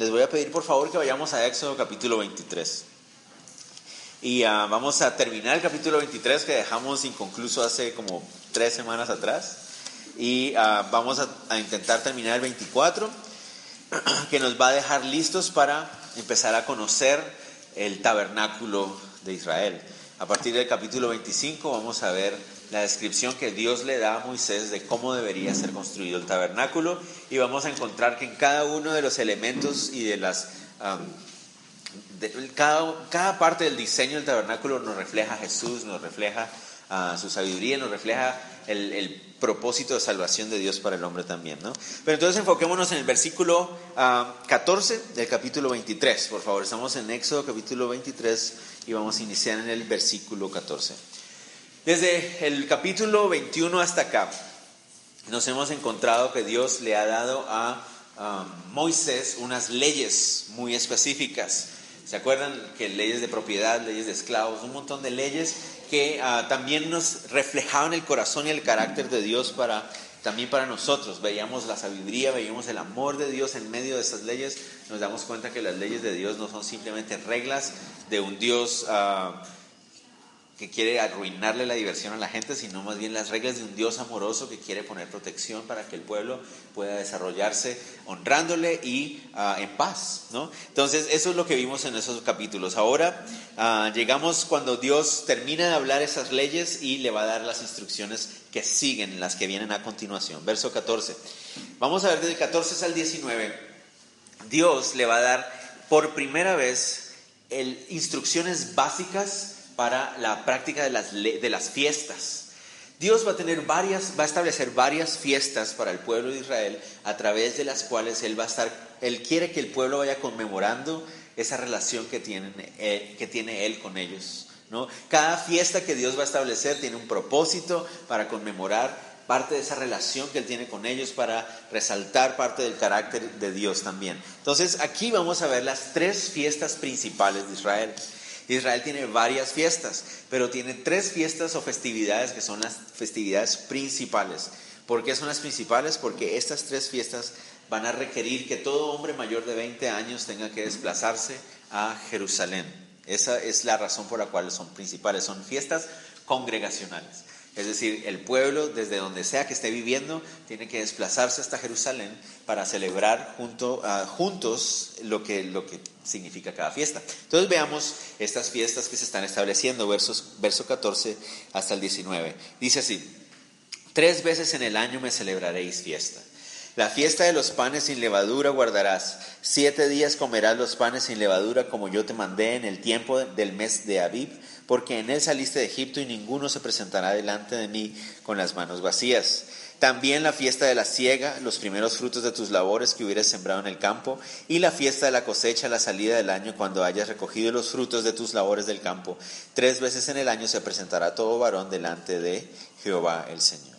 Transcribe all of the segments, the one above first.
les voy a pedir por favor que vayamos a Éxodo capítulo 23. Y ah, vamos a terminar el capítulo 23 que dejamos inconcluso hace como tres semanas atrás. Y ah, vamos a, a intentar terminar el 24, que nos va a dejar listos para empezar a conocer el tabernáculo de Israel. A partir del capítulo 25 vamos a ver la descripción que Dios le da a Moisés de cómo debería ser construido el tabernáculo y vamos a encontrar que en cada uno de los elementos y de las... cada, cada, parte del diseño del tabernáculo nos refleja a Jesús, nos refleja a su sabiduría, nos refleja el, el, propósito de salvación de Dios para el hombre también. ¿no? Pero entonces enfoquémonos en el versículo 14 del capítulo 23, por favor. Estamos en Éxodo capítulo 23 y vamos a iniciar en el versículo 14. Desde el capítulo 21 hasta acá, nos hemos encontrado que Dios le ha dado a Moisés unas leyes muy específicas. ¿Se acuerdan que leyes de propiedad, leyes de esclavos, un montón de leyes que uh, también nos reflejaban el corazón y el carácter de Dios para también para nosotros? Veíamos la sabiduría, veíamos el amor de Dios en medio de esas leyes. Nos damos cuenta que las leyes de Dios no son simplemente reglas de un Dios uh, que quiere arruinarle la diversión a la gente, sino más bien las reglas de un Dios amoroso que quiere poner protección para que el pueblo pueda desarrollarse honrándole y uh, en paz, ¿no? Entonces, eso es lo que vimos en esos capítulos. Ahora uh, llegamos cuando Dios termina de hablar esas leyes y le va a dar las instrucciones que siguen, las que vienen a continuación. Verso 14. Vamos a ver desde el 14 al 19. Dios le va a dar por primera vez el, instrucciones básicas para la práctica de las, de las fiestas. Dios va a tener varias, va a establecer varias fiestas para el pueblo de Israel a través de las cuales Él va a estar, Él quiere que el pueblo vaya conmemorando esa relación que, tienen, eh, que tiene Él con ellos. ¿no? Cada fiesta que Dios va a establecer tiene un propósito para conmemorar parte de esa relación que Él tiene con ellos, para resaltar parte del carácter de Dios también. Entonces aquí vamos a ver las tres fiestas principales de Israel. Israel tiene varias fiestas, pero tiene tres fiestas o festividades que son las festividades principales. ¿Por qué son las principales? Porque estas tres fiestas van a requerir que todo hombre mayor de 20 años tenga que desplazarse a Jerusalén. Esa es la razón por la cual son principales. Son fiestas congregacionales. Es decir, el pueblo, desde donde sea que esté viviendo, tiene que desplazarse hasta Jerusalén para celebrar uh, juntos lo que, lo que significa cada fiesta. Entonces veamos estas fiestas que se están estableciendo, versos, verso 14 hasta el 19. Dice así, tres veces en el año me celebraréis fiesta. La fiesta de los panes sin levadura guardarás. Siete días comerás los panes sin levadura como yo te mandé en el tiempo del mes de Abib porque en él saliste de Egipto y ninguno se presentará delante de mí con las manos vacías. También la fiesta de la siega, los primeros frutos de tus labores que hubieras sembrado en el campo, y la fiesta de la cosecha, la salida del año, cuando hayas recogido los frutos de tus labores del campo. Tres veces en el año se presentará todo varón delante de Jehová el Señor.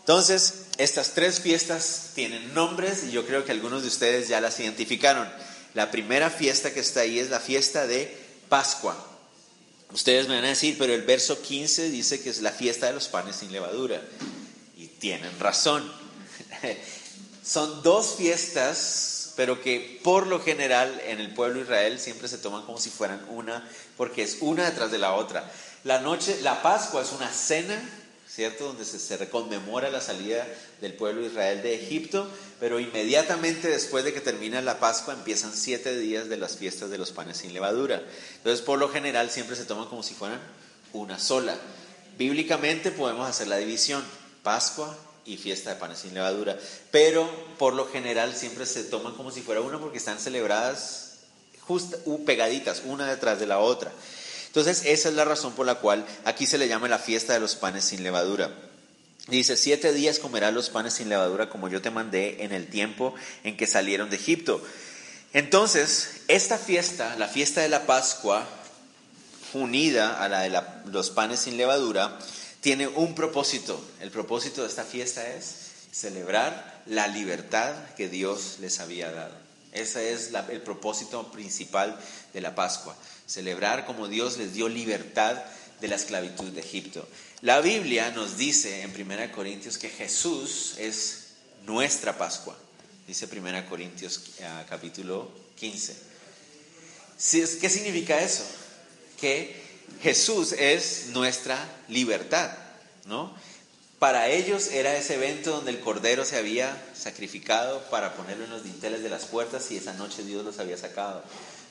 Entonces, estas tres fiestas tienen nombres y yo creo que algunos de ustedes ya las identificaron. La primera fiesta que está ahí es la fiesta de Pascua. Ustedes me van a decir, pero el verso 15 dice que es la fiesta de los panes sin levadura. Y tienen razón. Son dos fiestas, pero que por lo general en el pueblo de Israel siempre se toman como si fueran una, porque es una detrás de la otra. La noche, la Pascua es una cena ¿cierto? Donde se, se conmemora la salida del pueblo de Israel de Egipto, pero inmediatamente después de que termina la Pascua empiezan siete días de las fiestas de los panes sin levadura. Entonces, por lo general, siempre se toman como si fueran una sola. Bíblicamente podemos hacer la división, Pascua y fiesta de panes sin levadura, pero por lo general siempre se toman como si fuera una porque están celebradas just, pegaditas, una detrás de la otra. Entonces, esa es la razón por la cual aquí se le llama la fiesta de los panes sin levadura. Dice, siete días comerás los panes sin levadura como yo te mandé en el tiempo en que salieron de Egipto. Entonces, esta fiesta, la fiesta de la Pascua, unida a la de los panes sin levadura, tiene un propósito. El propósito de esta fiesta es celebrar la libertad que Dios les había dado. Ese es el propósito principal de la Pascua celebrar como Dios les dio libertad de la esclavitud de Egipto. La Biblia nos dice en 1 Corintios que Jesús es nuestra Pascua. dice 1 Corintios ah, capítulo 15. ¿Qué significa eso? Que Jesús es nuestra libertad, ¿no? Para ellos era ese evento donde el cordero se había sacrificado para ponerlo en los dinteles de las puertas y esa noche Dios los había sacado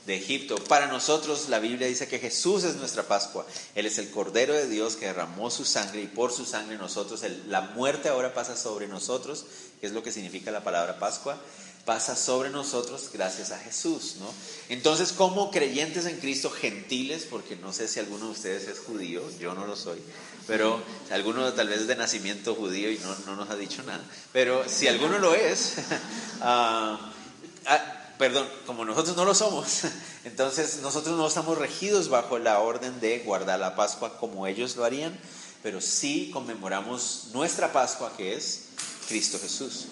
de Egipto. Para nosotros la Biblia dice que Jesús es nuestra Pascua. Él es el Cordero de Dios que derramó su sangre y por su sangre nosotros, la muerte ahora pasa sobre nosotros, que es lo que significa la palabra Pascua, pasa sobre nosotros gracias a Jesús, ¿no? Entonces, como creyentes en Cristo gentiles, porque no sé si alguno de ustedes es judío, yo no lo soy, pero alguno tal vez es de nacimiento judío y no, no nos ha dicho nada, pero si alguno lo es, ah, perdón, como nosotros no lo somos, entonces nosotros no estamos regidos bajo la orden de guardar la Pascua como ellos lo harían, pero sí conmemoramos nuestra Pascua que es Cristo Jesús.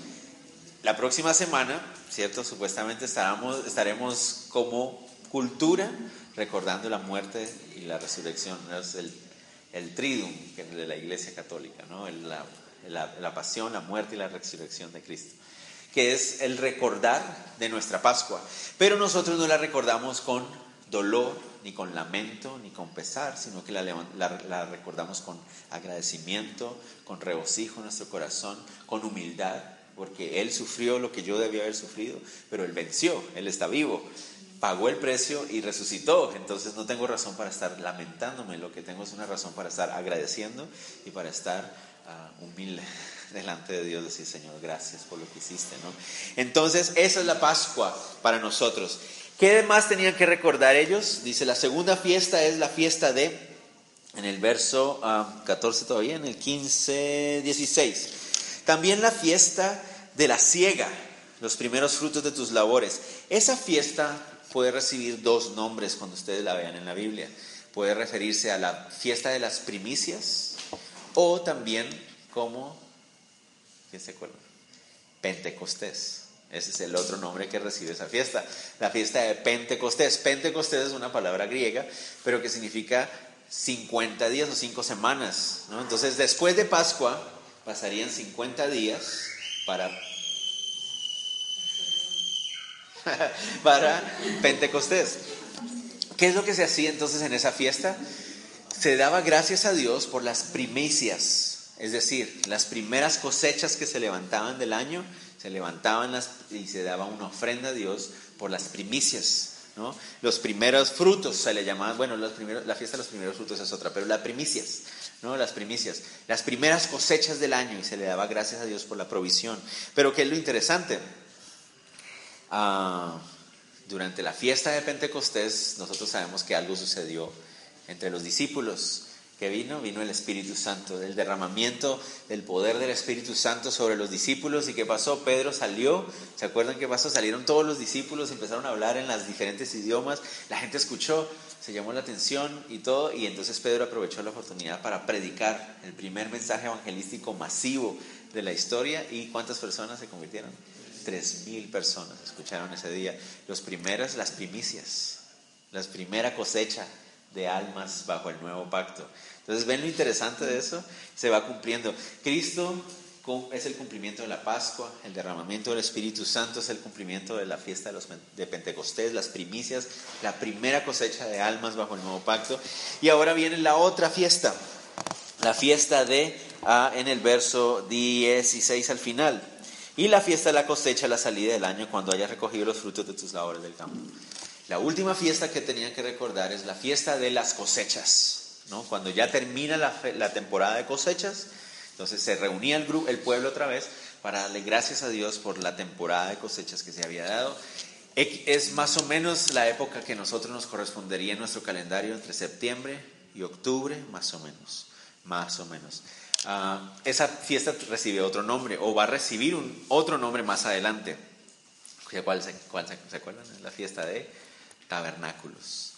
La próxima semana, ¿cierto? Supuestamente estaremos, como cultura recordando la muerte y la resurrección, es el, el triduum de la Iglesia Católica, ¿no? la, la pasión, la muerte y la resurrección de Cristo que es el recordar de nuestra Pascua. Pero nosotros no la recordamos con dolor, ni con lamento, ni con pesar, sino que la, recordamos con agradecimiento, con regocijo en nuestro corazón, con humildad, porque Él sufrió lo que yo debía haber sufrido, pero Él venció, Él está vivo, pagó el precio y resucitó. Entonces no tengo razón para estar lamentándome, lo que tengo es una razón para estar agradeciendo y para estar ah, humilde delante de Dios, decir, Señor, gracias por lo que hiciste. Entonces, esa es la Pascua para nosotros. ¿Qué más tenían que recordar ellos? Dice, la segunda fiesta es la fiesta de, en el verso 14 ah, todavía, en el 15, 16. También la fiesta de la siega, los primeros frutos de tus labores. Esa fiesta puede recibir dos nombres cuando ustedes la vean en la Biblia. Puede referirse a la fiesta de las primicias o también como ¿Quién se acuerda? Pentecostés. Ese es el otro nombre que recibe esa fiesta. La fiesta de Pentecostés. Pentecostés es una palabra griega, pero que significa 50 días o 5 semanas. Entonces, después de Pascua, pasarían 50 días para, para Pentecostés. ¿Qué es lo que se hacía entonces en esa fiesta? Se daba gracias a Dios por las primicias es decir, las primeras cosechas que se levantaban del año, se levantaban las, y se daba una ofrenda a Dios por las primicias. ¿no? Los primeros frutos se le llamaban, bueno, los primeros, la fiesta de los primeros frutos es otra, pero las primicias, ¿no? Las primicias, las primeras cosechas del año y se le daba gracias a Dios por la provisión. Pero ¿qué es lo interesante? Ah, durante la fiesta de Pentecostés nosotros sabemos que algo sucedió entre los discípulos que vino, vino el Espíritu Santo, el derramamiento del poder del Espíritu Santo sobre los discípulos. ¿Y qué pasó? Pedro salió, ¿se acuerdan qué pasó? Salieron todos los discípulos, empezaron a hablar en las diferentes idiomas, la gente escuchó, se llamó la atención y todo, y entonces Pedro aprovechó la oportunidad para predicar el primer mensaje evangelístico masivo de la historia. ¿Y cuántas personas se convirtieron? Tres mil personas escucharon ese día. Los primeros, las primicias, la primera cosecha de almas bajo el nuevo pacto. Entonces, ¿ven lo interesante de eso? Se va cumpliendo. Cristo es el cumplimiento de la Pascua, el derramamiento del Espíritu Santo es el cumplimiento de la fiesta de, los, de Pentecostés, las primicias, la primera cosecha de almas bajo el nuevo pacto. Y ahora viene la otra fiesta, la fiesta de, ah, en el verso 16 al final. Y la fiesta de la cosecha, la salida del año, cuando hayas recogido los frutos de tus labores del campo. La última fiesta que tenían que recordar es la fiesta de las cosechas, ¿no? Cuando ya termina la, temporada de cosechas, entonces se reunía el, el pueblo otra vez para darle gracias a Dios por la temporada de cosechas que se había dado. Es más o menos la época que nosotros nos correspondería en nuestro calendario entre septiembre y octubre, más o menos, más o menos. Ah, esa fiesta recibe otro nombre o va a recibir un, otro nombre más adelante. ¿Cuál, cuál se acuerdan? La fiesta de tabernáculos.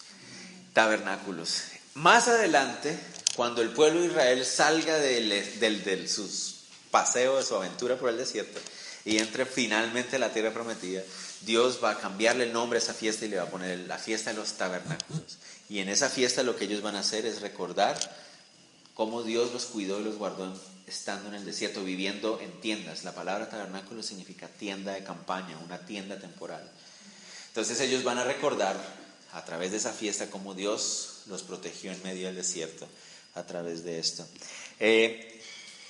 Tabernáculos. Más adelante, cuando el pueblo de Israel salga del, del, sus paseos, de su aventura por el desierto, y entre finalmente a la tierra prometida, Dios va a cambiarle el nombre a esa fiesta y le va a poner la fiesta de los tabernáculos. Y en esa fiesta lo que ellos van a hacer es recordar cómo Dios los cuidó y los guardó estando en el desierto, viviendo en tiendas. La palabra tabernáculo significa tienda de campaña, una tienda temporal. Entonces ellos van a recordar a través de esa fiesta cómo Dios los protegió en medio del desierto a través de esto. Eh,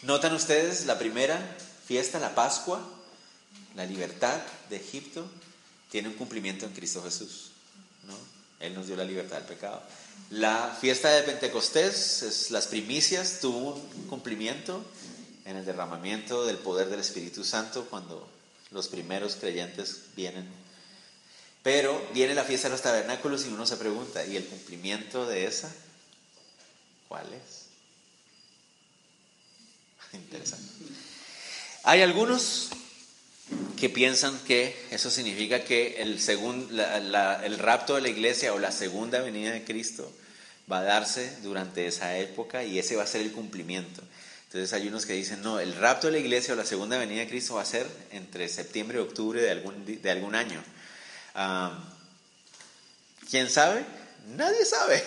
¿Notan ustedes la primera fiesta, la Pascua, la libertad de Egipto? Tiene un cumplimiento en Cristo Jesús. ¿no? Él nos dio la libertad del pecado. La fiesta de Pentecostés, es las primicias, tuvo un cumplimiento en el derramamiento del poder del Espíritu Santo cuando los primeros creyentes vienen. Pero viene la fiesta de los tabernáculos y uno se pregunta, ¿y el cumplimiento de esa? ¿Cuál es? Interesante. Hay algunos que piensan que eso significa que el, el rapto de la iglesia o la segunda venida de Cristo va a darse durante esa época y ese va a ser el cumplimiento. Entonces hay unos que dicen, no, el rapto de la iglesia o la segunda venida de Cristo va a ser entre septiembre y octubre de algún, de algún año. ¿Quién sabe? Nadie sabe.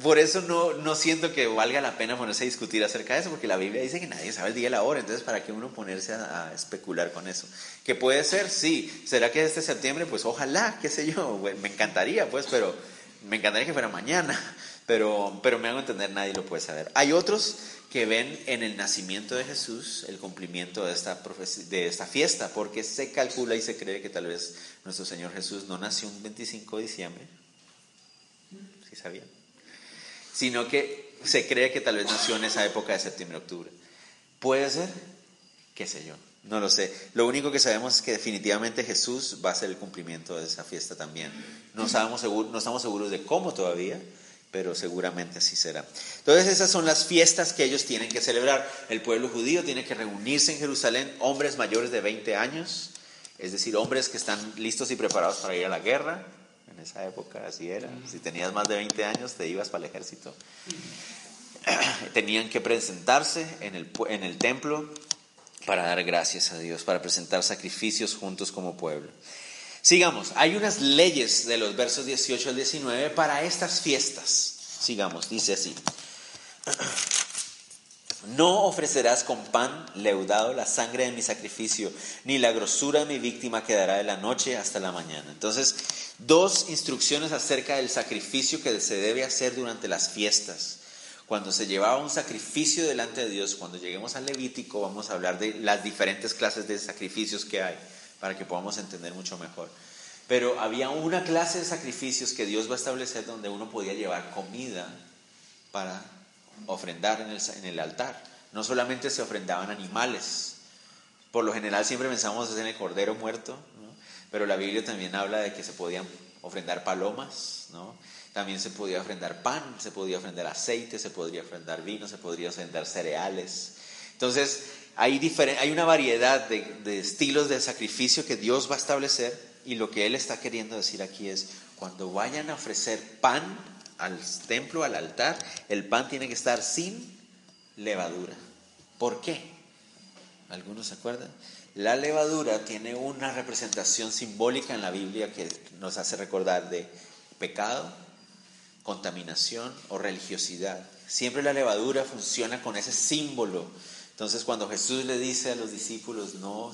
Por eso no, no siento que valga la pena ponerse a discutir acerca de eso, porque la Biblia dice que nadie sabe el día y la hora, entonces ¿para qué uno ponerse a, especular con eso? Que puede ser, sí. ¿Será que este septiembre? Pues ojalá, qué sé yo, me encantaría, pues, pero me encantaría que fuera mañana, pero, pero me hago entender, nadie lo puede saber. Hay otros que ven en el nacimiento de Jesús el cumplimiento de esta, de esta fiesta, porque se calcula y se cree que tal vez nuestro Señor Jesús no nació un 25 de diciembre. ¿Sí sabían? Sino que se cree que tal vez nació en esa época de septiembre-octubre. ¿Puede ser? ¿Qué sé yo? No lo sé. Lo único que sabemos es que definitivamente Jesús va a ser el cumplimiento de esa fiesta también. No, sabemos no estamos seguros de cómo todavía, pero seguramente así será. Entonces esas son las fiestas que ellos tienen que celebrar. El pueblo judío tiene que reunirse en Jerusalén, hombres mayores de 20 años, es decir, hombres que están listos y preparados para ir a la guerra, en esa época así era. Si tenías más de 20 años, te ibas para el ejército. Tenían que presentarse en el, en el templo para dar gracias a Dios, para presentar sacrificios juntos como pueblo. Sigamos, hay unas leyes de los versos 18 al 19 para estas fiestas. Sigamos, dice así. No ofrecerás con pan leudado la sangre de mi sacrificio, ni la grosura de mi víctima quedará de la noche hasta la mañana. Entonces, dos instrucciones acerca del sacrificio que se debe hacer durante las fiestas. Cuando se llevaba un sacrificio delante de Dios, cuando lleguemos al Levítico, vamos a hablar de las diferentes clases de sacrificios que hay, para que podamos entender mucho mejor. Pero había una clase de sacrificios que Dios va a establecer donde uno podía llevar comida para ofrendar en el, altar. No solamente se ofrendaban animales, por lo general siempre pensamos en el cordero muerto, pero la Biblia también habla de que se podían ofrendar palomas, ¿no? también se podía ofrendar pan, se podía ofrendar aceite, se podría ofrendar vino, se podría ofrendar cereales. Entonces, hay, hay una variedad de estilos de sacrificio que Dios va a establecer y lo que Él está queriendo decir aquí es, cuando vayan a ofrecer pan al templo, al altar, el pan tiene que estar sin levadura. ¿Por qué? ¿Algunos se acuerdan? La levadura tiene una representación simbólica en la Biblia que nos hace recordar de pecado, contaminación o religiosidad. Siempre la levadura funciona con ese símbolo. Entonces cuando Jesús le dice a los discípulos, no,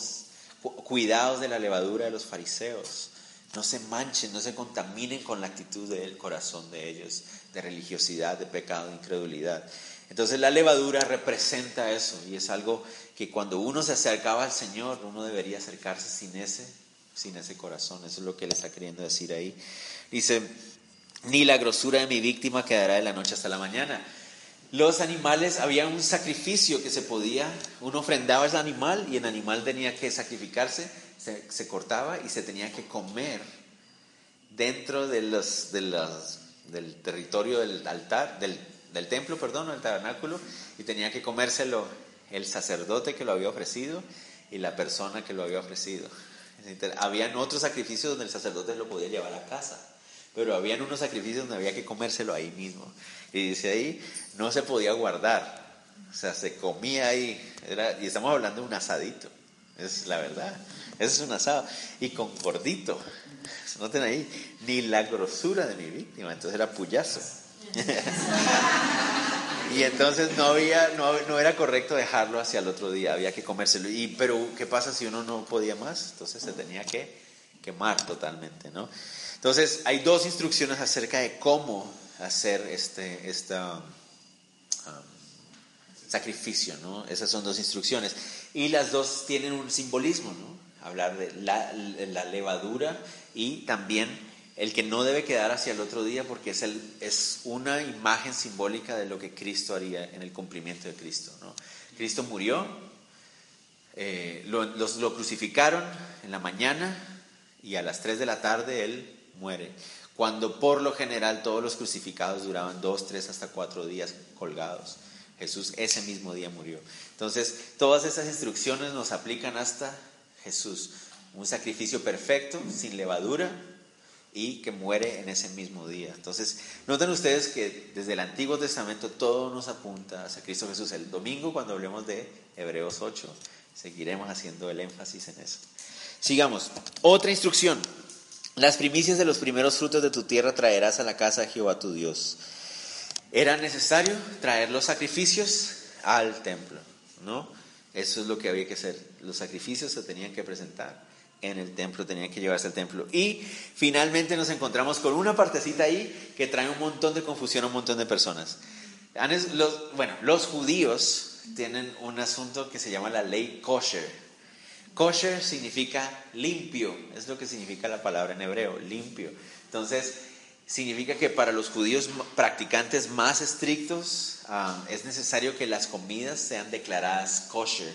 cuidados de la levadura de los fariseos, no se manchen, no se contaminen con la actitud del corazón de ellos, de religiosidad, de pecado, de incredulidad. Entonces la levadura representa eso y es algo que cuando uno se acercaba al Señor, uno debería acercarse sin ese, sin ese corazón. Eso es lo que él está queriendo decir ahí. Dice, ni la grosura de mi víctima quedará de la noche hasta la mañana. Los animales, había un sacrificio que se podía, uno ofrendaba ese animal y el animal tenía que sacrificarse se, cortaba y se tenía que comer dentro de del territorio del altar, del, del templo, perdón, del tabernáculo, y tenía que comérselo el sacerdote que lo había ofrecido y la persona que lo había ofrecido. Habían otros sacrificios donde el sacerdote lo podía llevar a casa, pero habían unos sacrificios donde había que comérselo ahí mismo. Y dice ahí, no se podía guardar, o sea, se comía ahí, y estamos hablando de un asadito, es la verdad. Eso es un asado. Y con gordito. Noten ahí, ni la grosura de mi víctima. Entonces era puyazo. Y entonces no, había, no, no, era correcto dejarlo hacia el otro día, había que comérselo. Y, pero, ¿qué pasa si uno no podía más? Entonces se tenía que quemar totalmente, ¿no? Entonces, hay dos instrucciones acerca de cómo hacer este, um, sacrificio, ¿no? Esas son dos instrucciones. Y las dos tienen un simbolismo, ¿no? Hablar de la, levadura y también el que no debe quedar hacia el otro día porque es, una imagen simbólica de lo que Cristo haría en el cumplimiento de Cristo. ¿no? Cristo murió, eh, lo, lo crucificaron en la mañana y a las 3 de la tarde Él muere, cuando por lo general todos los crucificados duraban dos, tres, hasta cuatro días colgados. Jesús ese mismo día murió. Entonces, todas esas instrucciones nos aplican hasta Jesús. Un sacrificio perfecto, sin levadura, y que muere en ese mismo día. Entonces, noten ustedes que desde el Antiguo Testamento todo nos apunta hacia Cristo Jesús. El domingo, cuando hablemos de Hebreos 8, seguiremos haciendo el énfasis en eso. Sigamos. Otra instrucción. Las primicias de los primeros frutos de tu tierra traerás a la casa de Jehová tu Dios. Era necesario traer los sacrificios al templo, ¿no? Eso es lo que había que hacer. Los sacrificios se tenían que presentar en el templo, tenían que llevarse al templo. Y finalmente nos encontramos con una partecita ahí que trae un montón de confusión a un montón de personas. Bueno, los judíos tienen un asunto que se llama la ley kosher. Kosher significa limpio, es lo que significa la palabra en hebreo, limpio. Entonces, significa que para los judíos practicantes más estrictos ah, es necesario que las comidas sean declaradas kosher,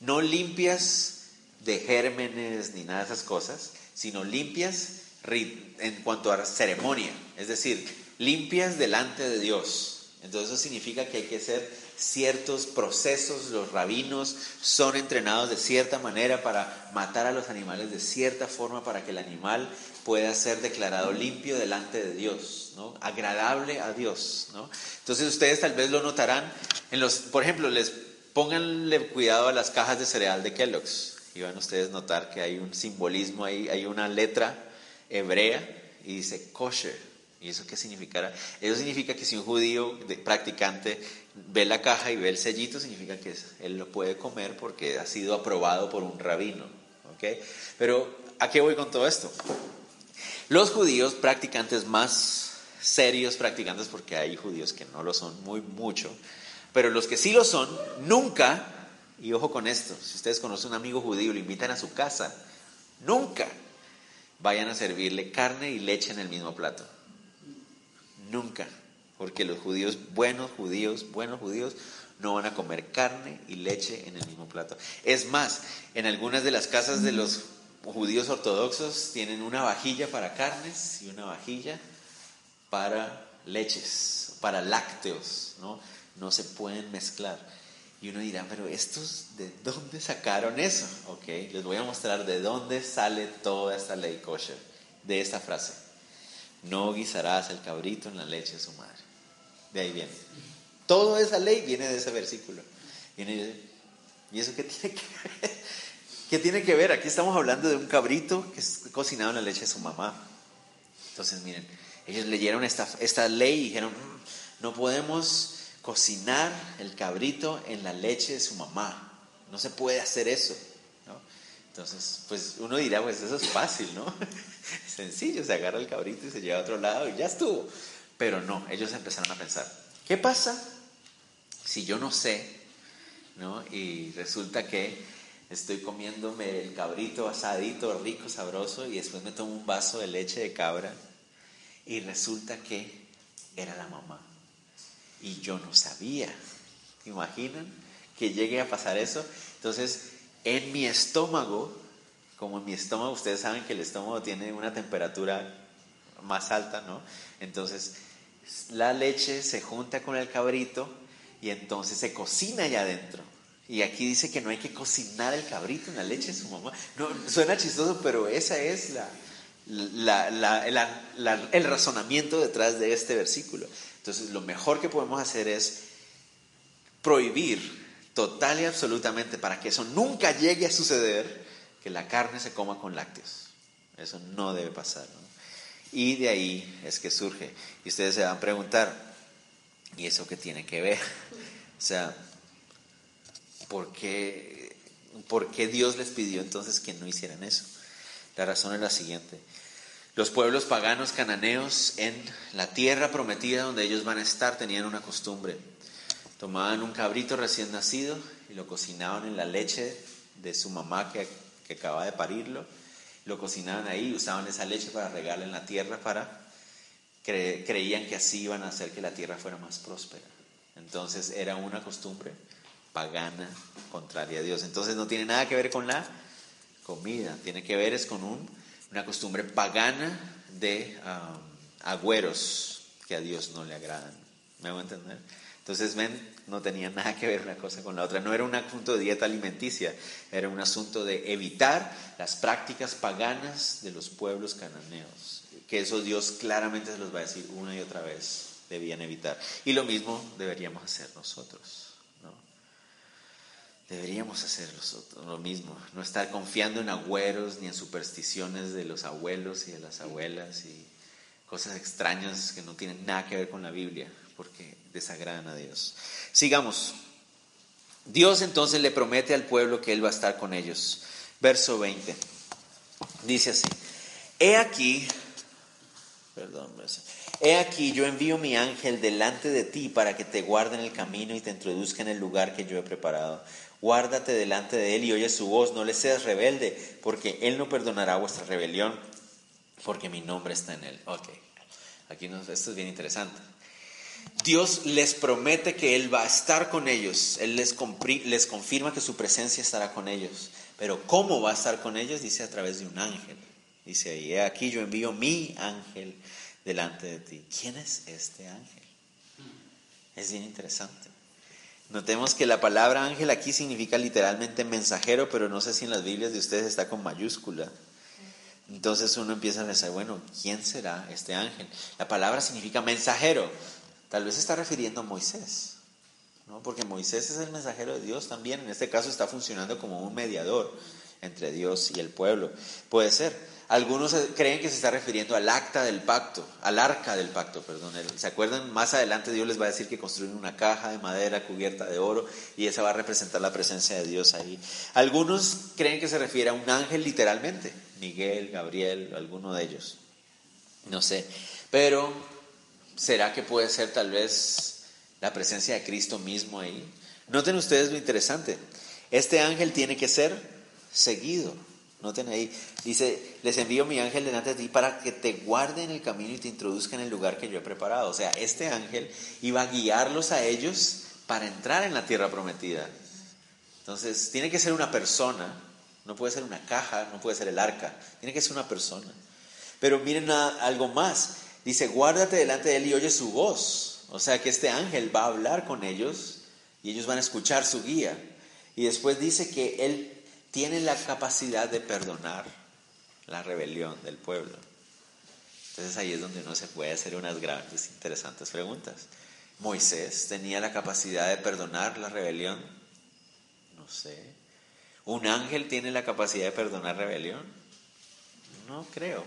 no limpias de gérmenes ni nada de esas cosas, sino limpias en cuanto a ceremonia, es decir, limpias delante de Dios. Entonces eso significa que hay que ser ciertos procesos, los rabinos son entrenados de cierta manera para matar a los animales de cierta forma para que el animal pueda ser declarado limpio delante de Dios, ¿no? agradable a Dios. ¿no? Entonces ustedes tal vez lo notarán, en los, por ejemplo, les pónganle cuidado a las cajas de cereal de Kellogg's y van ustedes a notar que hay un simbolismo ahí, hay una letra hebrea y dice kosher. ¿Y eso qué significará? Eso significa que si un judío practicante ve la caja y ve el sellito, significa que él lo puede comer porque ha sido aprobado por un rabino. ¿okay? Pero, ¿a qué voy con todo esto? Los judíos practicantes más serios practicantes, porque hay judíos que no lo son muy mucho, pero los que sí lo son, nunca, y ojo con esto, si ustedes conocen a un amigo judío, lo invitan a su casa, nunca vayan a servirle carne y leche en el mismo plato. Nunca. Porque los judíos, buenos judíos, buenos judíos, no van a comer carne y leche en el mismo plato. Es más, en algunas de las casas de los judíos ortodoxos tienen una vajilla para carnes y una vajilla para leches, para lácteos, ¿no? No se pueden mezclar. Y uno dirá, pero estos, ¿de dónde sacaron eso? Ok, les voy a mostrar de dónde sale toda esta ley kosher, de esta frase no guisarás el cabrito en la leche de su madre. De ahí viene. Toda esa ley viene de ese versículo. ¿Y eso qué tiene que ver? ¿Qué tiene que ver? Aquí estamos hablando de un cabrito que es cocinado en la leche de su mamá. Entonces, miren, ellos leyeron esta, esta ley y dijeron, mm, no podemos cocinar el cabrito en la leche de su mamá. No se puede hacer eso. Entonces, pues uno dirá, pues eso es fácil, ¿no? Sencillo, se agarra el cabrito y se lleva a otro lado y ya estuvo. Pero no, ellos empezaron a pensar, ¿qué pasa si yo no sé, ¿no? Y resulta que estoy comiéndome el cabrito asadito, rico, sabroso, y después me tomo un vaso de leche de cabra y resulta que era la mamá. Y yo no sabía. ¿Imaginan que llegue a pasar eso? Entonces, en mi estómago, como en mi estómago, ustedes saben que el estómago tiene una temperatura más alta, ¿no? Entonces, la leche se junta con el cabrito y entonces se cocina allá adentro. Y aquí dice que no hay que cocinar el cabrito en la leche de su mamá. No, suena chistoso, pero esa es la, el razonamiento detrás de este versículo. Entonces, lo mejor que podemos hacer es prohibir total y absolutamente para que eso nunca llegue a suceder, que la carne se coma con lácteos. Eso no debe pasar. Y de ahí es que surge. Y ustedes se van a preguntar, ¿Y eso qué tiene que ver? O sea, ¿por qué, ¿por qué Dios les pidió entonces que no hicieran eso? La razón es la siguiente. Los pueblos paganos cananeos en la tierra prometida donde ellos van a estar tenían una costumbre. Tomaban un cabrito recién nacido y lo cocinaban en la leche de su mamá que, que acaba de parirlo. Lo cocinaban ahí, usaban esa leche para regarla en la tierra para creían que así iban a hacer que la tierra fuera más próspera. Entonces era una costumbre pagana, contraria a Dios. Entonces no tiene nada que ver con la comida, tiene que ver es con un, una costumbre pagana de um, agüeros que a Dios no le agradan. ¿Me hago entender? Entonces, ven, no tenía nada que ver una cosa con la otra. No era un asunto de dieta alimenticia, era un asunto de evitar las prácticas paganas de los pueblos cananeos. Que eso Dios claramente se los va a decir una y otra vez, debían evitar. Y lo mismo deberíamos hacer nosotros. Deberíamos hacer lo mismo, no estar confiando en agüeros ni en supersticiones de los abuelos y de las abuelas y cosas extrañas que no tienen nada que ver con la Biblia, porque desagradan a Dios. Sigamos. Dios entonces le promete al pueblo que Él va a estar con ellos. Verso 20. Dice así, he aquí, perdón, he aquí yo envío mi ángel delante de ti para que te guarde en el camino y te introduzca en el lugar que yo he preparado. Guárdate delante de él y oye su voz, no le seas rebelde, porque él no perdonará vuestra rebelión, porque mi nombre está en él. Ok, aquí esto es bien interesante. Dios les promete que Él va a estar con ellos, Él les, les confirma que su presencia estará con ellos, pero ¿cómo va a estar con ellos? Dice a través de un ángel. Dice ahí, aquí yo envío mi ángel delante de ti. ¿Quién es este ángel? Es bien interesante. Notemos que la palabra ángel aquí significa literalmente mensajero, pero no sé si en las Biblias de ustedes está con mayúscula. Entonces uno empieza a pensar, bueno, ¿quién será este ángel? La palabra significa mensajero. Tal vez se está refiriendo a Moisés, ¿no? porque Moisés es el mensajero de Dios también. En este caso está funcionando como un mediador entre Dios y el pueblo. Puede ser. Algunos creen que se está refiriendo al acta del pacto, al arca del pacto, perdón. ¿Se acuerdan? Más adelante Dios les va a decir que construyen una caja de madera cubierta de oro y esa va a representar la presencia de Dios ahí. Algunos creen que se refiere a un ángel literalmente, Miguel, Gabriel, alguno de ellos. No sé. Pero, ¿será que puede ser tal vez la presencia de Cristo mismo ahí? Noten ustedes lo interesante. Este ángel tiene que ser seguido. Noten ahí, dice, les envío mi ángel delante de ti para que te guarde en el camino y te introduzca en el lugar que yo he preparado. O sea, este ángel iba a guiarlos a ellos para entrar en la tierra prometida. Entonces, tiene que ser una persona, no puede ser una caja, no puede ser el arca, tiene que ser una persona. Pero miren algo más, dice, guárdate delante de él y oye su voz. O sea que este ángel va a hablar con ellos y ellos van a escuchar su guía. Y después dice que él tiene la capacidad de perdonar la rebelión del pueblo. Entonces ahí es donde uno se puede hacer unas grandes, interesantes preguntas. Moisés tenía la capacidad de perdonar la rebelión. No sé. ¿Un ángel tiene la capacidad de perdonar rebelión? No creo.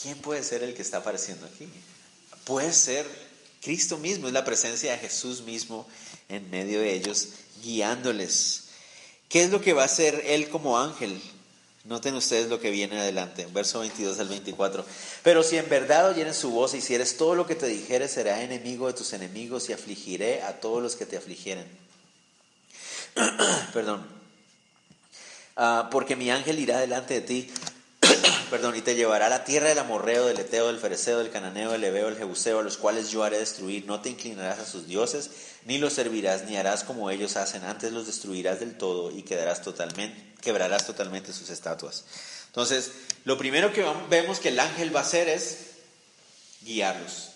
¿Quién puede ser el que está apareciendo aquí? Puede ser Cristo mismo, es la presencia de Jesús mismo en medio de ellos, guiándoles ¿Qué es lo que va a hacer él como ángel? Noten ustedes lo que viene adelante, verso 22 al 24. Pero si en verdad oyeres su voz y hicieres todo lo que te dijere, será enemigo de tus enemigos y afligiré a todos los que te afligieren. Perdón. Ah, porque mi ángel irá delante de ti perdón, y te llevará a la tierra del amorreo, del eteo, del fereceo, del cananeo, del ebeo, del jebuseo, a los cuales yo haré destruir. No te inclinarás a sus dioses, ni los servirás, ni harás como ellos hacen. Antes los destruirás del todo y quedarás totalmente, quebrarás totalmente sus estatuas. Entonces, lo primero que vemos que el ángel va a hacer es guiarlos.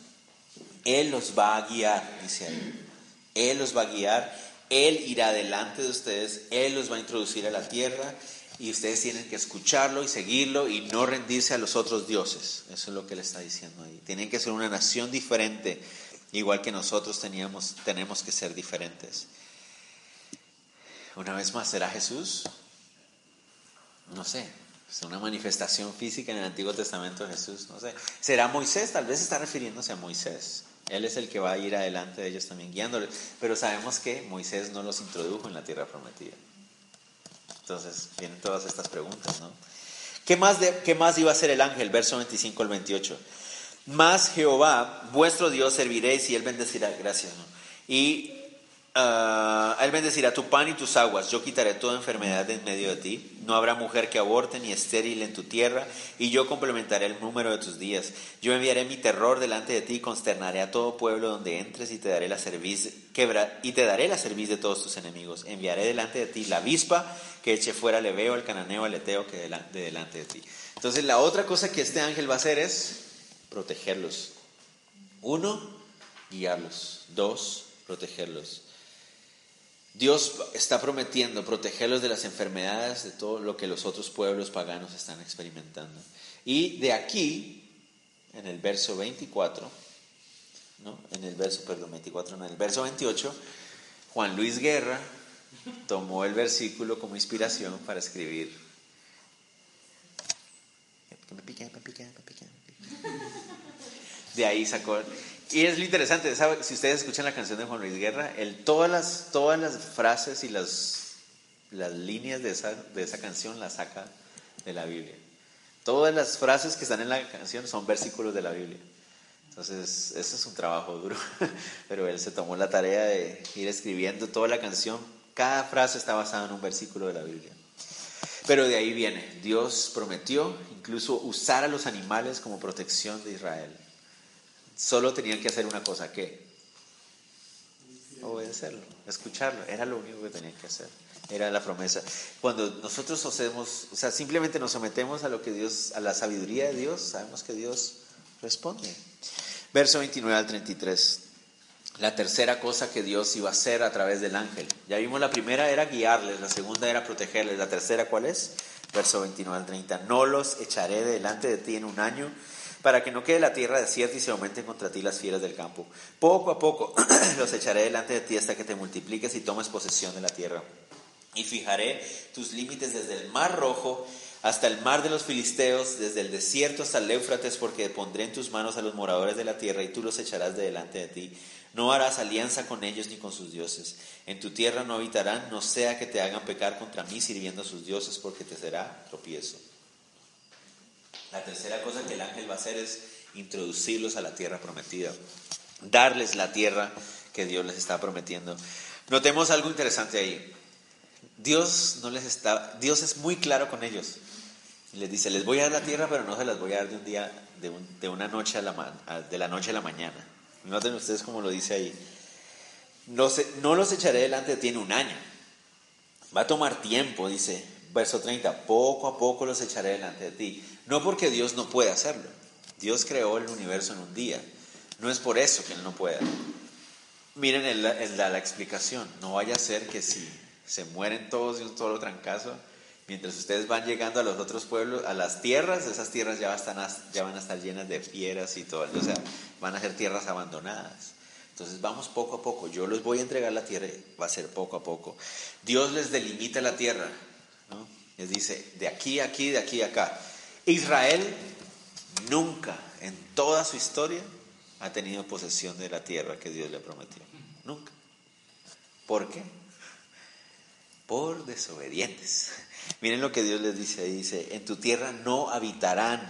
Él los va a guiar, dice ahí. Él los va a guiar. Él irá delante de ustedes. Él los va a introducir a la tierra y ustedes tienen que escucharlo y seguirlo y no rendirse a los otros dioses. Eso es lo que le está diciendo ahí. Tienen que ser una nación diferente, igual que nosotros teníamos, tenemos que ser diferentes. Una vez más, ¿será Jesús? No sé. Es una manifestación física en el Antiguo Testamento de Jesús, no sé. ¿Será Moisés? Tal vez está refiriéndose a Moisés. Él es el que va a ir adelante de ellos también guiándoles. Pero sabemos que Moisés no los introdujo en la tierra prometida. Entonces vienen todas estas preguntas, ¿no? ¿Qué más, ¿Qué más iba a hacer el ángel? Verso 25 al 28. Más Jehová, vuestro Dios, serviréis y él bendecirá. Gracias, ¿no? Y Uh, él bendecirá tu pan y tus aguas. Yo quitaré toda enfermedad de en medio de ti. No habrá mujer que aborte ni estéril en tu tierra, y yo complementaré el número de tus días. Yo enviaré mi terror delante de ti, consternaré a todo pueblo donde entres y te daré la cerviz, quebra, y te daré la cerviz de todos tus enemigos. Enviaré delante de ti la avispa que eche fuera al leveo, al cananeo, al eteo que de delante de ti. Entonces la otra cosa que este ángel va a hacer es protegerlos. Uno, guiarlos. Dos, protegerlos. Dios está prometiendo protegerlos de las enfermedades, de todo lo que los otros pueblos paganos están experimentando. Y de aquí, en el verso 24, ¿no? en el verso, perdón, 24, no, en el verso 28, Juan Luis Guerra tomó el versículo como inspiración para escribir. De ahí sacó y es lo interesante, si ustedes escuchan la canción de Juan Luis Guerra, todas, las, todas las frases y las, las líneas de esa, de esa canción las saca de la Biblia. Todas las frases que están en la canción son versículos de la Biblia. Entonces, eso es un trabajo duro, pero él se tomó la tarea de ir escribiendo toda la canción. Cada frase está basada en un versículo de la Biblia. Pero de ahí viene, Dios prometió incluso usar a los animales como protección de Israel. Solo tenían que hacer una cosa, ¿qué? Obedecerlo, escucharlo. Era lo único que tenían que hacer. Era la promesa. Cuando nosotros hacemos, o sea, simplemente nos sometemos a lo que Dios, a la sabiduría de Dios, sabemos que Dios responde. Verso 29 al 33. La tercera cosa que Dios iba a hacer a través del ángel. Ya vimos la primera era guiarles, la segunda era protegerles. La tercera, ¿cuál es? Verso 29 al 30. No los echaré delante de ti en un año para que no quede la tierra desierta y se aumenten contra ti las fieras del campo. Poco a poco los echaré delante de ti hasta que te multipliques y tomes posesión de la tierra. Y fijaré tus límites desde el mar rojo hasta el mar de los filisteos, desde el desierto hasta el Éufrates, porque pondré en tus manos a los moradores de la tierra y tú los echarás de delante de ti. No harás alianza con ellos ni con sus dioses. En tu tierra no habitarán, no sea que te hagan pecar contra mí sirviendo a sus dioses, porque te será tropiezo. La tercera cosa que el ángel va a hacer es introducirlos a la tierra prometida, darles la tierra que Dios les está prometiendo. Notemos algo interesante ahí. Dios no les está, Dios es muy claro con ellos. Les dice, les voy a dar la tierra, pero no se las voy a dar de un día, de, una noche a la, de la noche a la mañana. Noten ustedes cómo lo dice ahí. No, no los echaré delante de ti en un año. Va a tomar tiempo, dice, verso 30, poco a poco los echaré delante de ti. No porque Dios no puede hacerlo. Dios creó el universo en un día. No es por eso que Él no pueda. Miren el, la, explicación. No vaya a ser que si se mueren todos de un solo trancazo, mientras ustedes van llegando a los otros pueblos, a las tierras, esas tierras ya, ya van a estar llenas de fieras y todo. O sea, van a ser tierras abandonadas. Entonces vamos poco a poco. Yo les voy a entregar la tierra, va a ser poco a poco. Dios les delimita la tierra. Les dice, de aquí a aquí, de aquí a acá. Israel nunca en toda su historia ha tenido posesión de la tierra que Dios le prometió. Nunca. ¿Por qué? Por desobedientes. Miren lo que Dios les dice ahí. Dice, en tu tierra no habitarán.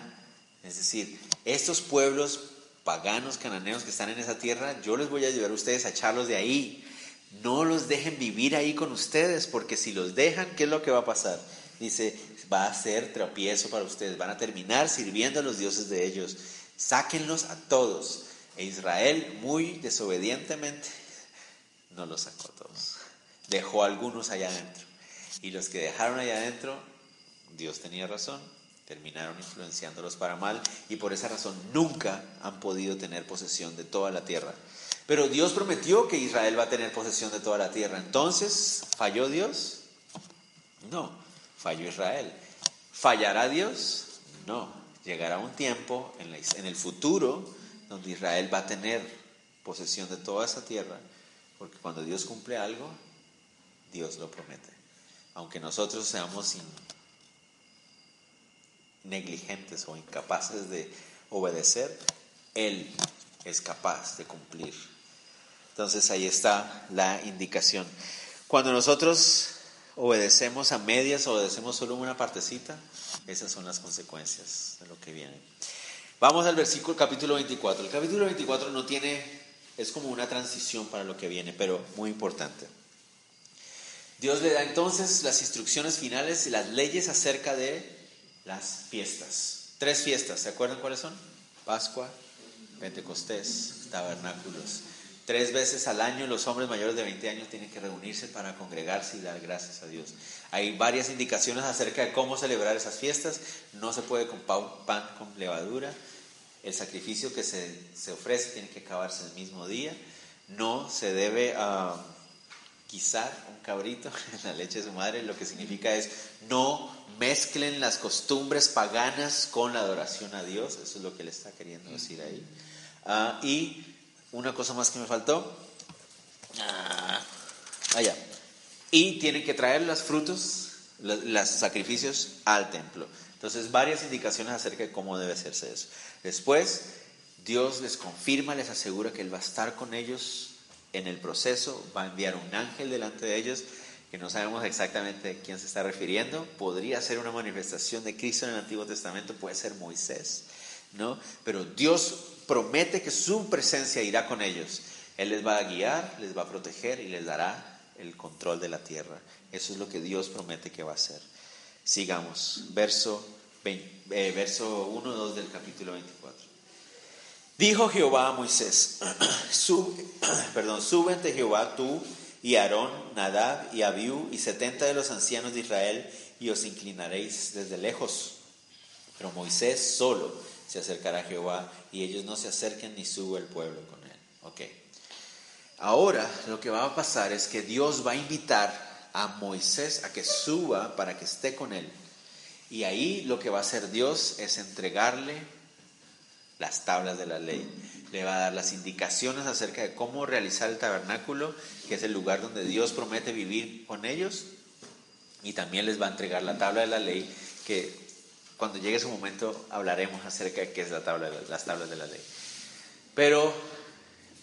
Es decir, estos pueblos paganos, cananeos que están en esa tierra, yo les voy a ayudar a ustedes a echarlos de ahí. No los dejen vivir ahí con ustedes, porque si los dejan, ¿qué es lo que va a pasar? Dice, va a ser tropiezo para ustedes, van a terminar sirviendo a los dioses de ellos. Sáquenlos a todos. E Israel, muy desobedientemente, no los sacó a todos. Dejó a algunos allá adentro. Y los que dejaron allá adentro, Dios tenía razón, terminaron influenciándolos para mal y por esa razón nunca han podido tener posesión de toda la tierra. Pero Dios prometió que Israel va a tener posesión de toda la tierra. Entonces, ¿falló Dios? No falló Israel. ¿Fallará Dios? No. Llegará un tiempo en, el futuro donde Israel va a tener posesión de toda esa tierra, porque cuando Dios cumple algo, Dios lo promete. Aunque nosotros seamos negligentes o incapaces de obedecer, Él es capaz de cumplir. Entonces ahí está la indicación. Cuando nosotros obedecemos a medias, obedecemos solo una partecita, esas son las consecuencias de lo que viene. Vamos al versículo capítulo 24. El capítulo 24 no tiene, es como una transición para lo que viene, pero muy importante. Dios le da entonces las instrucciones finales y las leyes acerca de las fiestas. Tres fiestas, ¿se acuerdan cuáles son? Pascua, Pentecostés, tabernáculos. Tres veces al año los hombres mayores de 20 años tienen que reunirse para congregarse y dar gracias a Dios. Hay varias indicaciones acerca de cómo celebrar esas fiestas. No se puede con pan con levadura. El sacrificio que se, ofrece tiene que acabarse el mismo día. No se debe uh, un cabrito en la leche de su madre. Lo que significa es no mezclen las costumbres paganas con la adoración a Dios. Eso es lo que le está queriendo decir ahí. Ah, y una cosa más que me faltó. Ah, allá. Y tienen que traer los frutos, los, sacrificios al templo. Entonces, varias indicaciones acerca de cómo debe hacerse eso. Después, Dios les confirma, les asegura que Él va a estar con ellos en el proceso, va a enviar un ángel delante de ellos, que no sabemos exactamente a quién se está refiriendo. Podría ser una manifestación de Cristo en el Antiguo Testamento, puede ser Moisés, ¿no? Pero Dios promete que su presencia irá con ellos. Él les va a guiar, les va a proteger y les dará el control de la tierra. Eso es lo que Dios promete que va a hacer. Sigamos, verso, eh, verso 1, 2 del capítulo 24. Dijo Jehová a Moisés, sube, Jehová tú y Aarón, Nadab y Abiú y setenta de los ancianos de Israel y os inclinaréis desde lejos. Pero Moisés solo se acercará a Jehová y ellos no se acerquen ni sube el pueblo con él. Ahora lo que va a pasar es que Dios va a invitar a Moisés a que suba para que esté con él. Y ahí lo que va a hacer Dios es entregarle las tablas de la ley. Le va a dar las indicaciones acerca de cómo realizar el tabernáculo, que es el lugar donde Dios promete vivir con ellos. Y también les va a entregar la tabla de la ley, que cuando llegue su momento hablaremos acerca de qué es la tabla las tablas de la ley. Pero